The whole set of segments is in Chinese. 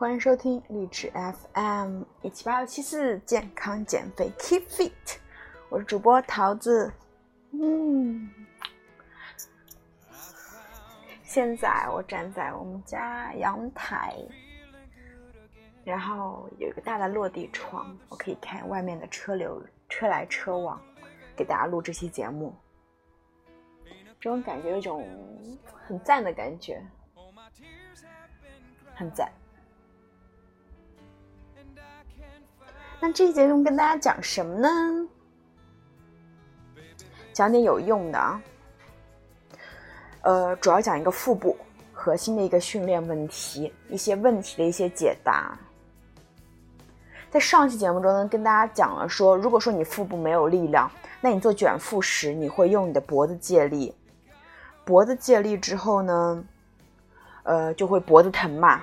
欢迎收听励志 FM 一七八六七四健康减肥 Keep Fit，我是主播桃子。嗯，现在我站在我们家阳台，然后有一个大的落地窗，我可以看外面的车流车来车往，给大家录这期节目。这种感觉有种很赞的感觉，很赞。那这一节中跟大家讲什么呢？讲点有用的啊。呃，主要讲一个腹部核心的一个训练问题，一些问题的一些解答。在上期节目中呢，跟大家讲了说，如果说你腹部没有力量，那你做卷腹时，你会用你的脖子借力。脖子借力之后呢，呃，就会脖子疼嘛。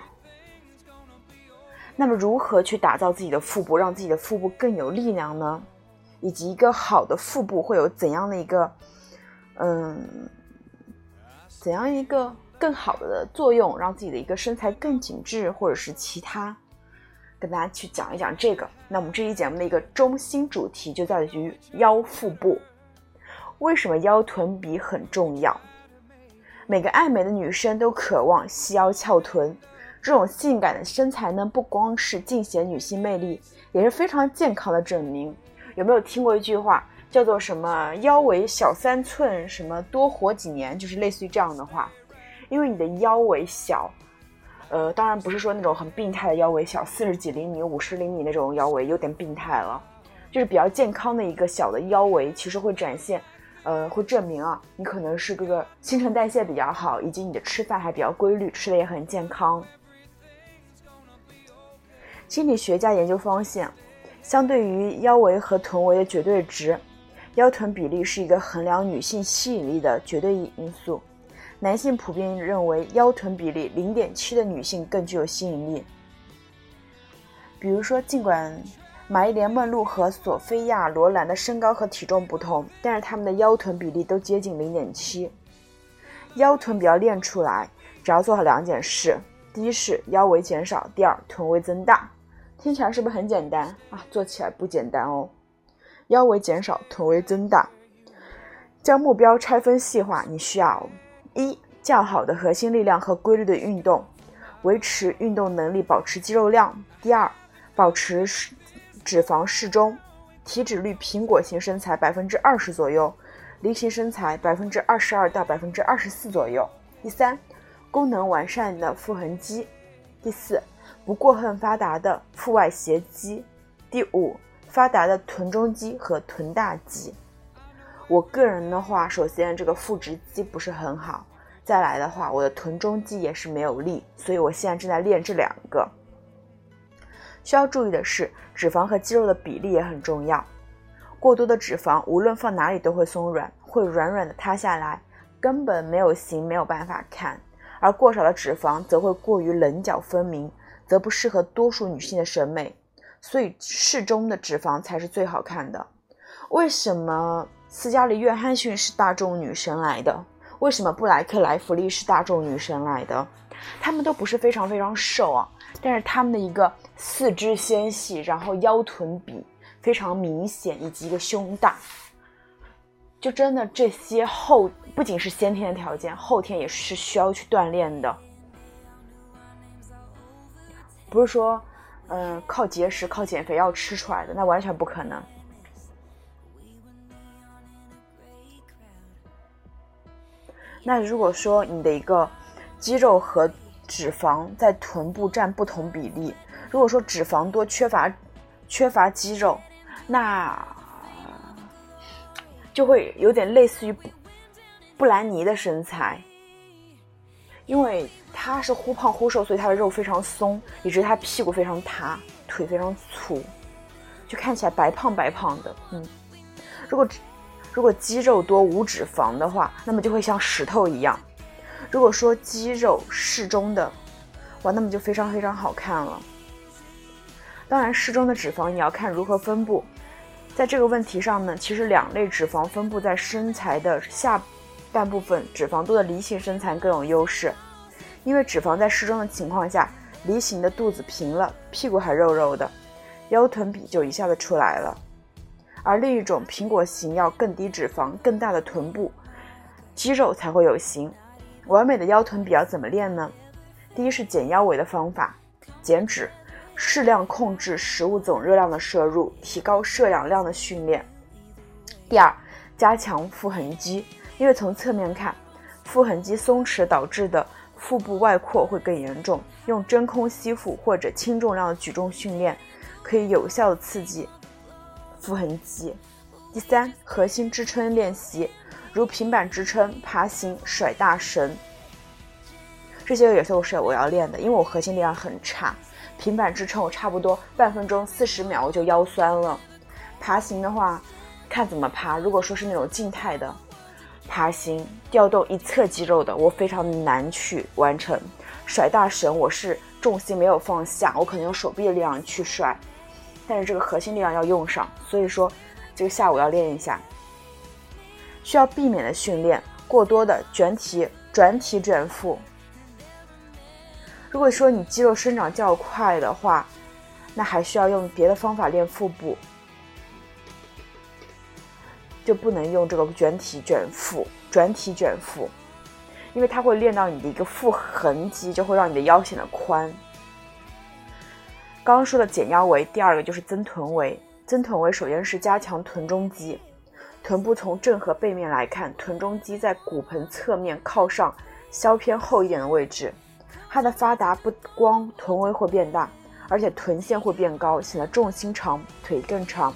那么，如何去打造自己的腹部，让自己的腹部更有力量呢？以及一个好的腹部会有怎样的一个，嗯，怎样一个更好的作用，让自己的一个身材更紧致，或者是其他，跟大家去讲一讲这个。那我们这期节目的一个中心主题就在于腰腹部。为什么腰臀比很重要？每个爱美的女生都渴望细腰翘臀。这种性感的身材呢，不光是尽显女性魅力，也是非常健康的证明。有没有听过一句话，叫做什么“腰围小三寸，什么多活几年”？就是类似于这样的话。因为你的腰围小，呃，当然不是说那种很病态的腰围小，四十几厘米、五十厘米那种腰围有点病态了，就是比较健康的一个小的腰围，其实会展现，呃，会证明啊，你可能是这个新陈代谢比较好，以及你的吃饭还比较规律，吃的也很健康。心理学家研究发现，相对于腰围和臀围的绝对值，腰臀比例是一个衡量女性吸引力的绝对因素。男性普遍认为腰臀比例零点七的女性更具有吸引力。比如说，尽管玛丽莲·梦露和索菲亚·罗兰的身高和体重不同，但是她们的腰臀比例都接近零点七。腰臀比要练出来，只要做好两件事：第一是腰围减少，第二臀围增大。听起来是不是很简单啊？做起来不简单哦。腰围减少，臀围增大。将目标拆分细化，你需要一较好的核心力量和规律的运动，维持运动能力，保持肌肉量。第二，保持脂肪适中，体脂率苹果型身材百分之二十左右，梨形身材百分之二十二到百分之二十四左右。第三，功能完善的腹横肌。第四。不过分发达的腹外斜肌，第五，发达的臀中肌和臀大肌。我个人的话，首先这个腹直肌不是很好，再来的话，我的臀中肌也是没有力，所以我现在正在练这两个。需要注意的是，脂肪和肌肉的比例也很重要。过多的脂肪无论放哪里都会松软，会软软的塌下来，根本没有型，没有办法看；而过少的脂肪则会过于棱角分明。则不适合多数女性的审美，所以适中的脂肪才是最好看的。为什么斯嘉丽·约翰逊是大众女神来的？为什么布莱克·莱弗利是大众女神来的？她们都不是非常非常瘦啊，但是她们的一个四肢纤细，然后腰臀比非常明显，以及一个胸大，就真的这些后不仅是先天的条件，后天也是需要去锻炼的。不是说，嗯，靠节食、靠减肥药吃出来的，那完全不可能。那如果说你的一个肌肉和脂肪在臀部占不同比例，如果说脂肪多、缺乏缺乏肌肉，那就会有点类似于布兰妮的身材。因为他是忽胖忽瘦，所以他的肉非常松，以致他屁股非常塌，腿非常粗，就看起来白胖白胖的。嗯，如果如果肌肉多无脂肪的话，那么就会像石头一样。如果说肌肉适中的，哇，那么就非常非常好看了。当然，适中的脂肪你要看如何分布。在这个问题上呢，其实两类脂肪分布在身材的下。半部分脂肪多的梨形身材更有优势，因为脂肪在适中的情况下，梨形的肚子平了，屁股还肉肉的，腰臀比就一下子出来了。而另一种苹果型要更低脂肪、更大的臀部，肌肉才会有型。完美的腰臀比要怎么练呢？第一是减腰围的方法，减脂，适量控制食物总热量的摄入，提高摄氧量的训练。第二，加强腹横肌，因为从侧面看，腹横肌松弛导致的腹部外扩会更严重。用真空吸腹或者轻重量的举重训练，可以有效的刺激腹横肌。第三，核心支撑练习，如平板支撑、爬行、甩大绳，这些也都是我要练的，因为我核心力量很差。平板支撑我差不多半分钟四十秒我就腰酸了，爬行的话。看怎么爬。如果说是那种静态的爬行，调动一侧肌肉的，我非常难去完成。甩大绳，我是重心没有放下，我可能用手臂的力量去甩，但是这个核心力量要用上，所以说这个下午要练一下。需要避免的训练，过多的卷体、转体卷腹。如果说你肌肉生长较快的话，那还需要用别的方法练腹部。就不能用这个卷体卷腹、转体卷腹，因为它会练到你的一个腹横肌，就会让你的腰显得宽。刚刚说的减腰围，第二个就是增臀围。增臀围首先是加强臀中肌，臀部从正和背面来看，臀中肌在骨盆侧面靠上稍偏后一点的位置，它的发达不光臀围会变大，而且臀线会变高，显得重心长，腿更长。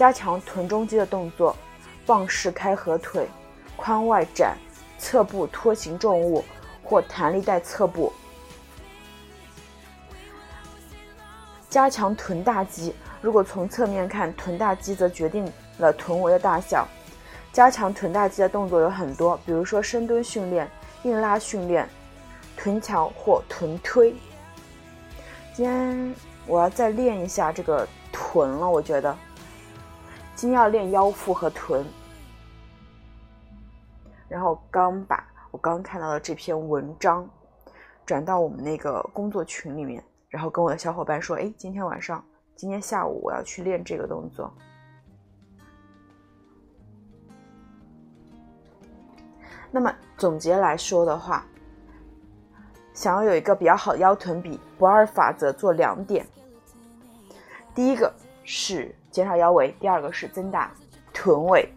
加强臀中肌的动作，棒式开合腿，髋外展，侧部拖行重物或弹力带侧部。加强臀大肌，如果从侧面看，臀大肌则决定了臀围的大小。加强臀大肌的动作有很多，比如说深蹲训练、硬拉训练、臀桥或臀推。今天我要再练一下这个臀了，我觉得。先要练腰腹和臀，然后刚把我刚看到的这篇文章转到我们那个工作群里面，然后跟我的小伙伴说：“哎，今天晚上，今天下午我要去练这个动作。”那么总结来说的话，想要有一个比较好的腰臀比，不二法则做两点，第一个是。减少腰围，第二个是增大臀围。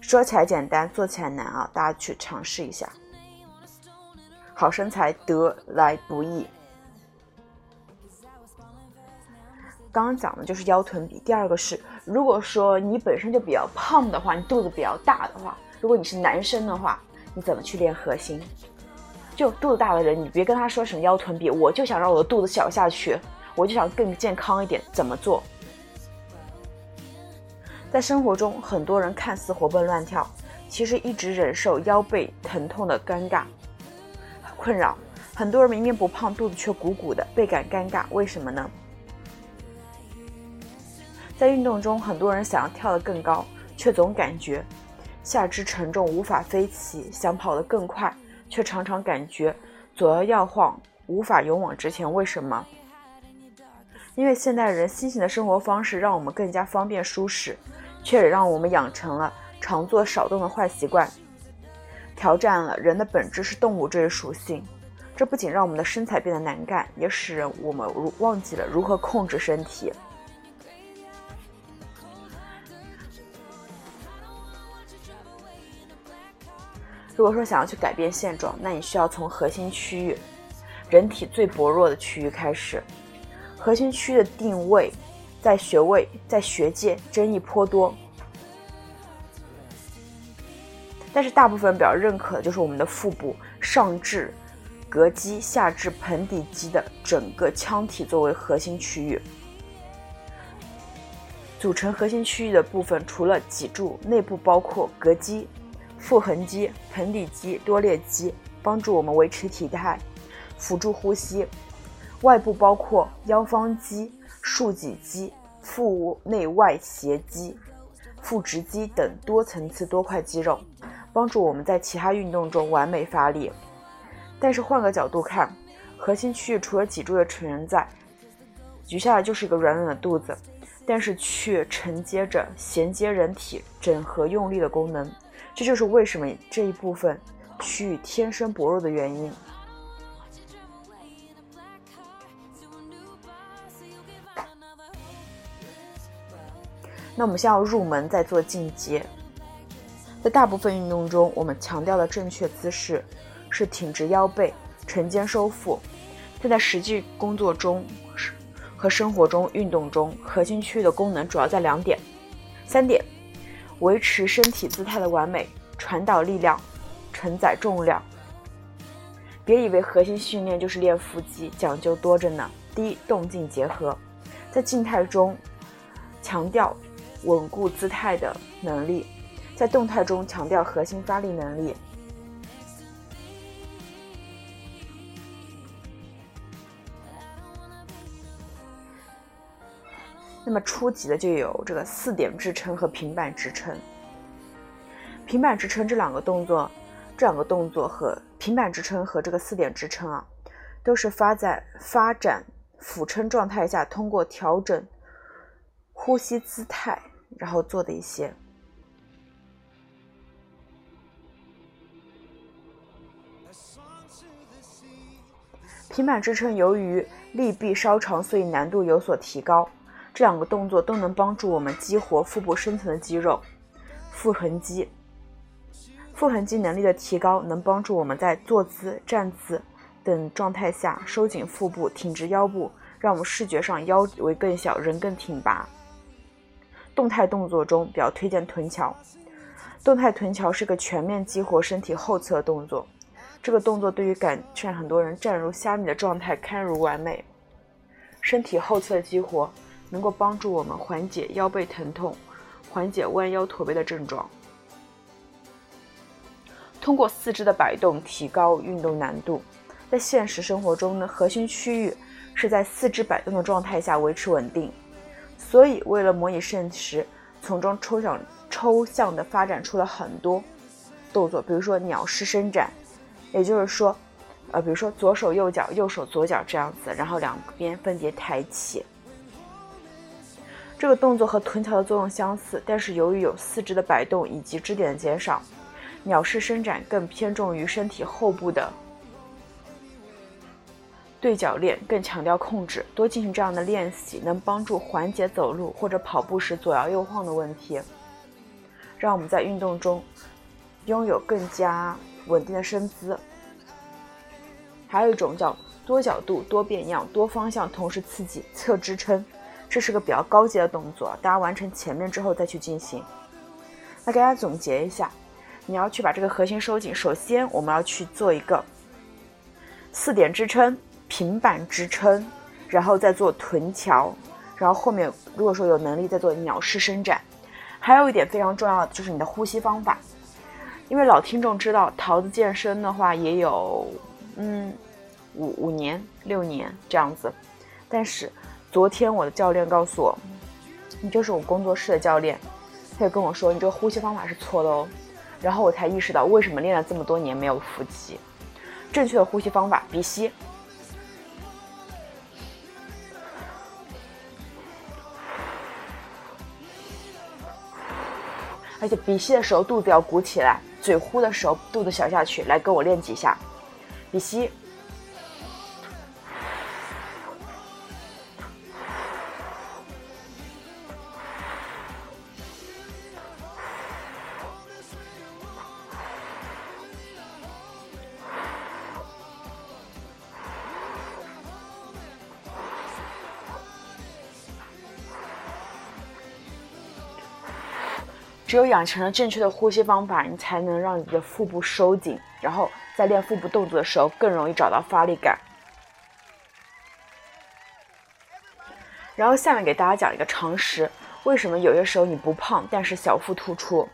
说起来简单，做起来难啊！大家去尝试一下。好身材得来不易。刚刚讲的就是腰臀比，第二个是，如果说你本身就比较胖的话，你肚子比较大的话，如果你是男生的话，你怎么去练核心？就肚子大的人，你别跟他说什么腰臀比，我就想让我的肚子小下去，我就想更健康一点，怎么做？在生活中，很多人看似活蹦乱跳，其实一直忍受腰背疼痛的尴尬困扰。很多人明明不胖，肚子却鼓鼓的，倍感尴尬。为什么呢？在运动中，很多人想要跳得更高，却总感觉下肢沉重无法飞起；想跑得更快，却常常感觉左摇右晃，无法勇往直前。为什么？因为现代人新型的生活方式让我们更加方便舒适。却也让我们养成了常做少动的坏习惯，挑战了人的本质是动物这一属性。这不仅让我们的身材变得难干，也使我们如忘记了如何控制身体。如果说想要去改变现状，那你需要从核心区域，人体最薄弱的区域开始。核心区域的定位。在学位，在学界争议颇多，但是大部分比较认可的就是我们的腹部上至膈肌，下至盆底肌的整个腔体作为核心区域。组成核心区域的部分除了脊柱，内部包括膈肌、腹横肌、盆底肌、多裂肌，帮助我们维持体态，辅助呼吸。外部包括腰方肌。竖脊肌、腹内外斜肌、腹直肌等多层次多块肌肉，帮助我们在其他运动中完美发力。但是换个角度看，核心区域除了脊柱的存在，举下来就是一个软软的肚子，但是却承接着衔接人体、整合用力的功能。这就是为什么这一部分区域天生薄弱的原因。那我们先要入门，再做进阶。在大部分运动中，我们强调的正确姿势是挺直腰背、沉肩收腹。但在实际工作中和生活中、运动中，核心区域的功能主要在两点、三点：维持身体姿态的完美，传导力量，承载重量。别以为核心训练就是练腹肌，讲究多着呢。第一，动静结合，在静态中强调。稳固姿态的能力，在动态中强调核心发力能力。那么初级的就有这个四点支撑和平板支撑。平板支撑这两个动作，这两个动作和平板支撑和这个四点支撑啊，都是发在发展俯撑状态下，通过调整呼吸姿态。然后做的一些平板支撑，由于力臂稍长，所以难度有所提高。这两个动作都能帮助我们激活腹部深层的肌肉——腹横肌。腹横肌能力的提高，能帮助我们在坐姿、站姿等状态下收紧腹部、挺直腰部，让我们视觉上腰围更小，人更挺拔。动态动作中比较推荐臀桥。动态臀桥是个全面激活身体后侧动作，这个动作对于改善很多人站如虾米的状态堪如完美。身体后侧激活能够帮助我们缓解腰背疼痛，缓解弯腰驼背的症状。通过四肢的摆动提高运动难度。在现实生活中呢，核心区域是在四肢摆动的状态下维持稳定。所以，为了模拟现实，从中抽象抽象的发展出了很多动作，比如说鸟式伸展，也就是说，呃，比如说左手右脚，右手左脚这样子，然后两边分别抬起。这个动作和臀桥的作用相似，但是由于有四肢的摆动以及支点的减少，鸟式伸展更偏重于身体后部的。对角链更强调控制，多进行这样的练习，能帮助缓解走路或者跑步时左摇右晃的问题，让我们在运动中拥有更加稳定的身姿。还有一种叫多角度、多变样、多方向同时刺激侧支撑，这是个比较高级的动作，大家完成前面之后再去进行。那给大家总结一下，你要去把这个核心收紧，首先我们要去做一个四点支撑。平板支撑，然后再做臀桥，然后后面如果说有能力再做鸟式伸展。还有一点非常重要的就是你的呼吸方法，因为老听众知道桃子健身的话也有嗯五五年六年这样子，但是昨天我的教练告诉我，你就是我工作室的教练，他就跟我说你这个呼吸方法是错的哦，然后我才意识到为什么练了这么多年没有腹肌。正确的呼吸方法，鼻吸。而且鼻吸的时候肚子要鼓起来，嘴呼的时候肚子小下去。来，跟我练几下，鼻吸。只有养成了正确的呼吸方法，你才能让你的腹部收紧，然后在练腹部动作的时候更容易找到发力感。然后下面给大家讲一个常识：为什么有些时候你不胖，但是小腹突出？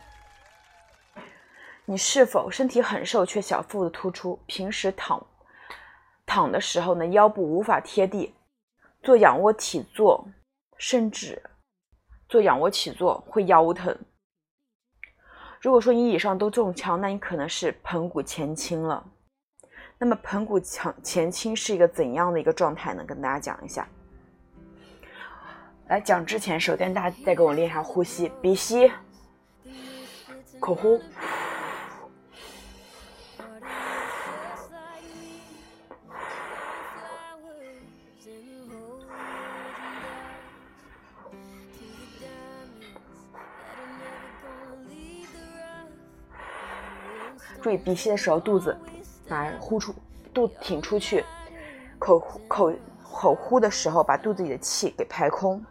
你是否身体很瘦却小腹的突出？平时躺躺的时候呢，腰部无法贴地，做仰卧起坐，甚至做仰卧起坐会腰疼。如果说你以上都中枪，那你可能是盆骨前倾了。那么盆骨前前倾是一个怎样的一个状态呢？跟大家讲一下。来讲之前，首先大家再给我练一下呼吸，鼻吸，口呼。注意鼻吸的时候，肚子把呼出，肚子挺出去；口口口呼的时候，把肚子里的气给排空。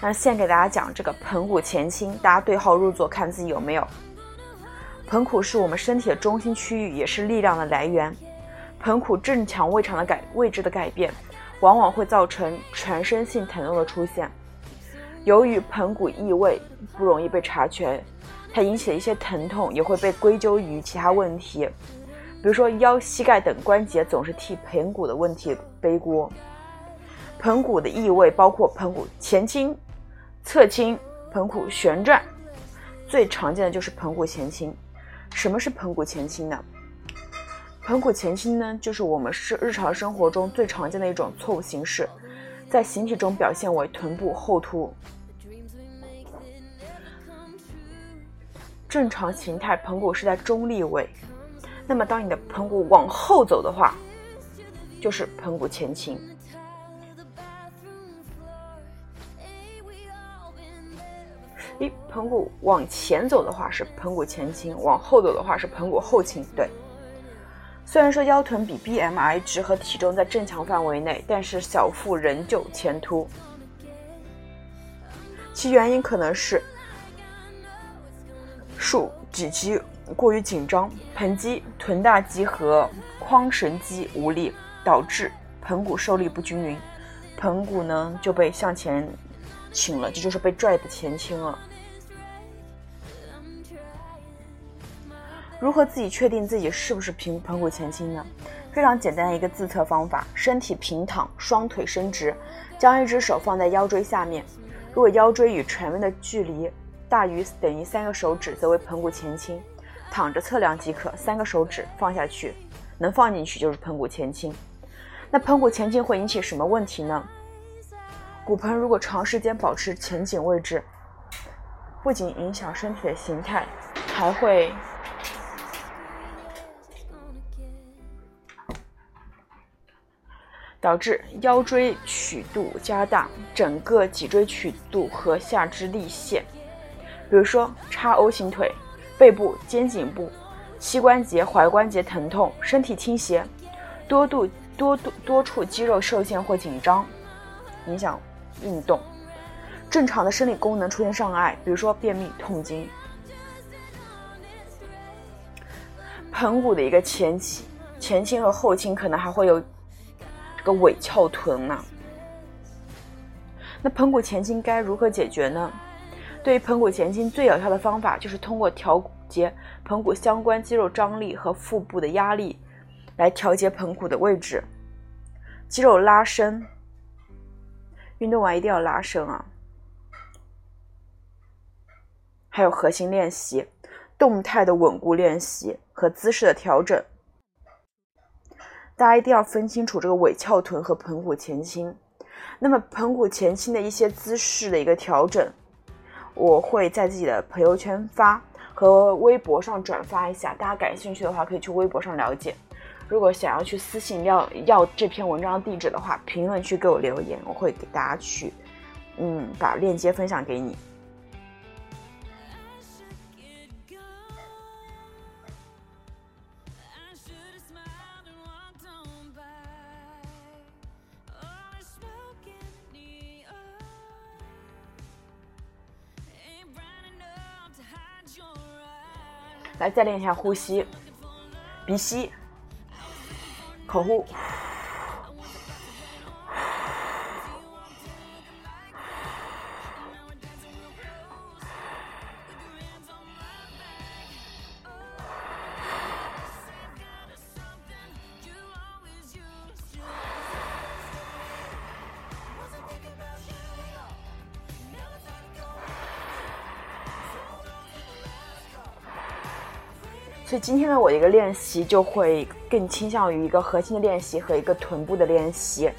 那先给大家讲这个盆骨前倾，大家对号入座，看自己有没有。盆骨是我们身体的中心区域，也是力量的来源。盆骨正常胃肠的改位置的改变，往往会造成全身性疼痛的出现。由于盆骨异位不容易被察觉。它引起的一些疼痛也会被归咎于其他问题，比如说腰、膝盖等关节总是替盆骨的问题背锅。盆骨的异位包括盆骨前倾、侧倾、盆骨旋转，最常见的就是盆骨前倾。什么是盆骨前倾呢？盆骨前倾呢，就是我们是日常生活中最常见的一种错误形式，在形体中表现为臀部后凸。正常形态盆骨是在中立位，那么当你的盆骨往后走的话，就是盆骨前倾。一盆骨往前走的话是盆骨前倾，往后走的话是盆骨后倾。对，虽然说腰臀比 BMI 值和体重在正常范围内，但是小腹仍旧前凸，其原因可能是。竖脊肌过于紧张，盆肌、臀大肌和髋绳肌无力，导致盆骨受力不均匀，盆骨呢就被向前倾了，这就是被拽的前倾了。如何自己确定自己是不是平盆骨前倾呢？非常简单的一个自测方法：身体平躺，双腿伸直，将一只手放在腰椎下面，如果腰椎与床面的距离。大于等于三个手指，则为盆骨前倾。躺着测量即可，三个手指放下去，能放进去就是盆骨前倾。那盆骨前倾会引起什么问题呢？骨盆如果长时间保持前倾位置，不仅影响身体的形态，还会导致腰椎曲度加大，整个脊椎曲度和下肢立线。比如说叉 O 型腿、背部、肩颈部、膝关节、踝关节疼痛、身体倾斜、多度多度多处肌肉受限或紧张，影响运动；正常的生理功能出现障碍，比如说便秘、痛经。盆骨的一个前倾、前倾和后倾，可能还会有这个尾翘臀呢。那盆骨前倾该如何解决呢？对于盆骨前倾最有效的方法，就是通过调节盆骨相关肌肉张力和腹部的压力，来调节盆骨的位置。肌肉拉伸，运动完一定要拉伸啊！还有核心练习、动态的稳固练习和姿势的调整。大家一定要分清楚这个尾翘臀和盆骨前倾。那么盆骨前倾的一些姿势的一个调整。我会在自己的朋友圈发和微博上转发一下，大家感兴趣的话可以去微博上了解。如果想要去私信要要这篇文章地址的话，评论区给我留言，我会给大家去，嗯，把链接分享给你。来，再练一下呼吸，鼻吸，口呼。所以今天的我一个练习就会更倾向于一个核心的练习和一个臀部的练习。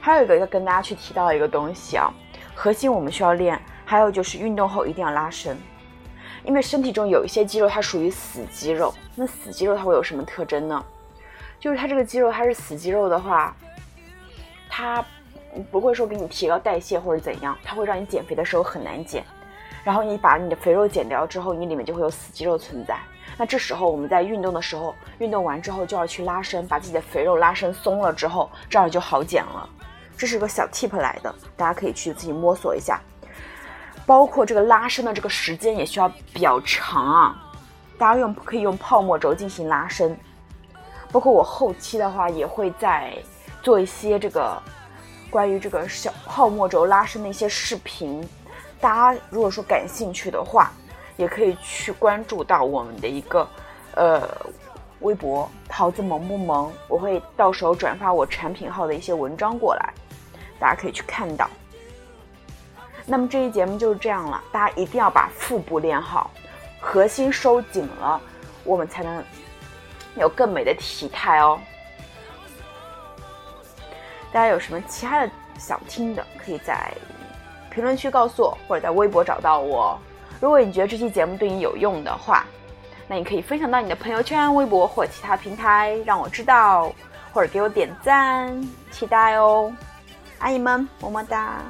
还有一个要跟大家去提到一个东西啊，核心我们需要练，还有就是运动后一定要拉伸，因为身体中有一些肌肉它属于死肌肉，那死肌肉它会有什么特征呢？就是它这个肌肉它是死肌肉的话，它不会说给你提高代谢或者怎样，它会让你减肥的时候很难减。然后你把你的肥肉减掉之后，你里面就会有死肌肉存在。那这时候我们在运动的时候，运动完之后就要去拉伸，把自己的肥肉拉伸松了之后，这样就好减了。这是个小 tip 来的，大家可以去自己摸索一下。包括这个拉伸的这个时间也需要比较长啊，大家用可以用泡沫轴进行拉伸。包括我后期的话也会在做一些这个关于这个小泡沫轴拉伸的一些视频。大家如果说感兴趣的话，也可以去关注到我们的一个呃微博“桃子萌不萌”，我会到时候转发我产品号的一些文章过来，大家可以去看到。那么这一节目就是这样了，大家一定要把腹部练好，核心收紧了，我们才能有更美的体态哦。大家有什么其他的想听的，可以在。评论区告诉我，或者在微博找到我。如果你觉得这期节目对你有用的话，那你可以分享到你的朋友圈、微博或其他平台，让我知道，或者给我点赞，期待哦。爱你们，么么哒。